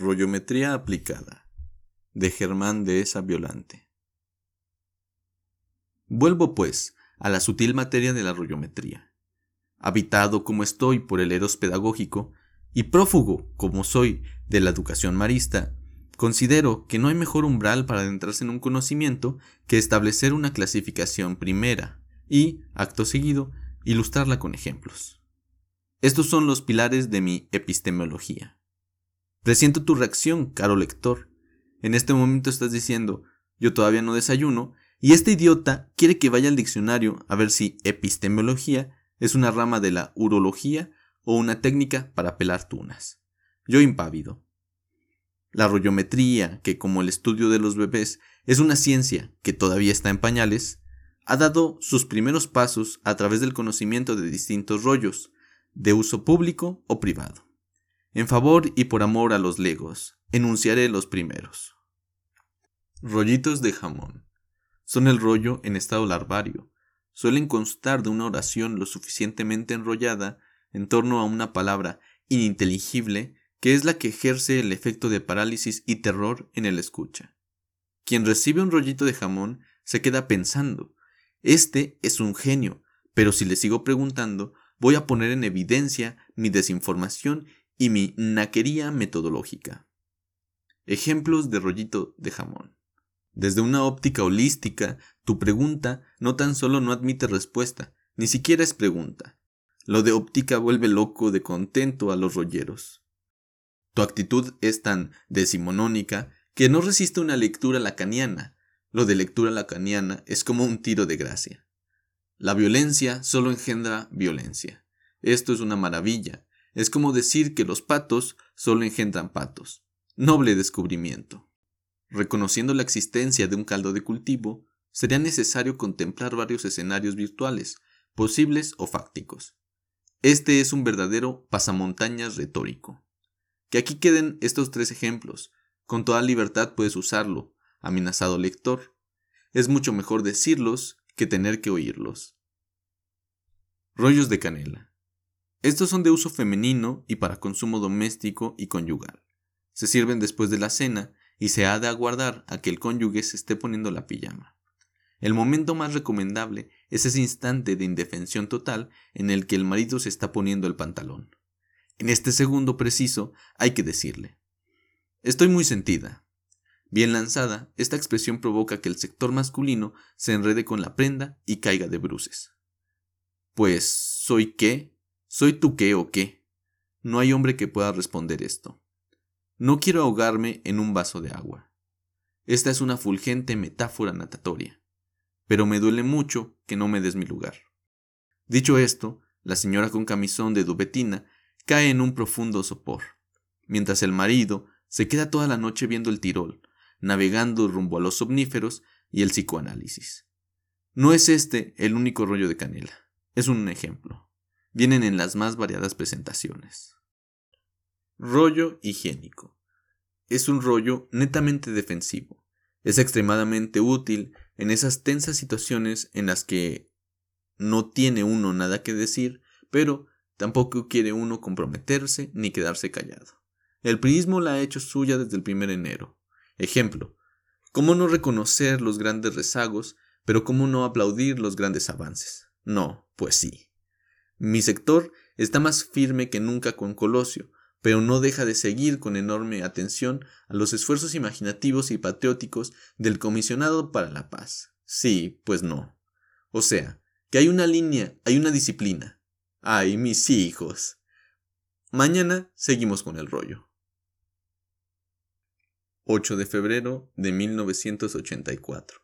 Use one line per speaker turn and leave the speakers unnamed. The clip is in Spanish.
Rollometría aplicada de Germán de esa Violante. Vuelvo, pues, a la sutil materia de la rollometría. Habitado como estoy por el eros pedagógico y prófugo como soy de la educación marista, considero que no hay mejor umbral para adentrarse en un conocimiento que establecer una clasificación primera y, acto seguido, ilustrarla con ejemplos. Estos son los pilares de mi epistemología. Presiento tu reacción, caro lector. En este momento estás diciendo, yo todavía no desayuno, y este idiota quiere que vaya al diccionario a ver si epistemología es una rama de la urología o una técnica para pelar tunas. Yo impávido. La rollometría, que como el estudio de los bebés es una ciencia que todavía está en pañales, ha dado sus primeros pasos a través del conocimiento de distintos rollos, de uso público o privado. En favor y por amor a los legos, enunciaré los primeros. Rollitos de jamón. Son el rollo en estado larvario. Suelen constar de una oración lo suficientemente enrollada en torno a una palabra ininteligible que es la que ejerce el efecto de parálisis y terror en el escucha. Quien recibe un rollito de jamón se queda pensando, este es un genio, pero si le sigo preguntando, voy a poner en evidencia mi desinformación y mi naquería metodológica. Ejemplos de rollito de jamón. Desde una óptica holística, tu pregunta no tan solo no admite respuesta, ni siquiera es pregunta. Lo de óptica vuelve loco de contento a los rolleros. Tu actitud es tan decimonónica que no resiste una lectura lacaniana. Lo de lectura lacaniana es como un tiro de gracia. La violencia solo engendra violencia. Esto es una maravilla, es como decir que los patos solo engendran patos. Noble descubrimiento. Reconociendo la existencia de un caldo de cultivo, sería necesario contemplar varios escenarios virtuales, posibles o fácticos. Este es un verdadero pasamontañas retórico. Que aquí queden estos tres ejemplos. Con toda libertad puedes usarlo, amenazado lector. Es mucho mejor decirlos que tener que oírlos. Rollos de canela. Estos son de uso femenino y para consumo doméstico y conyugal. Se sirven después de la cena y se ha de aguardar a que el cónyuge se esté poniendo la pijama. El momento más recomendable es ese instante de indefensión total en el que el marido se está poniendo el pantalón. En este segundo preciso hay que decirle, estoy muy sentida. Bien lanzada, esta expresión provoca que el sector masculino se enrede con la prenda y caiga de bruces. Pues, ¿soy qué? ¿Soy tú qué o qué? No hay hombre que pueda responder esto. No quiero ahogarme en un vaso de agua. Esta es una fulgente metáfora natatoria, pero me duele mucho que no me des mi lugar. Dicho esto, la señora con camisón de dubetina cae en un profundo sopor, mientras el marido se queda toda la noche viendo el Tirol, navegando rumbo a los somníferos y el psicoanálisis. No es este el único rollo de canela, es un ejemplo vienen en las más variadas presentaciones. Rollo higiénico. Es un rollo netamente defensivo. Es extremadamente útil en esas tensas situaciones en las que no tiene uno nada que decir, pero tampoco quiere uno comprometerse ni quedarse callado. El prismo la ha hecho suya desde el primer enero. Ejemplo, ¿cómo no reconocer los grandes rezagos, pero cómo no aplaudir los grandes avances? No, pues sí. Mi sector está más firme que nunca con Colosio, pero no deja de seguir con enorme atención a los esfuerzos imaginativos y patrióticos del comisionado para la paz. Sí, pues no. O sea, que hay una línea, hay una disciplina. Ay, mis hijos. Mañana seguimos con el rollo. 8 de febrero de 1984.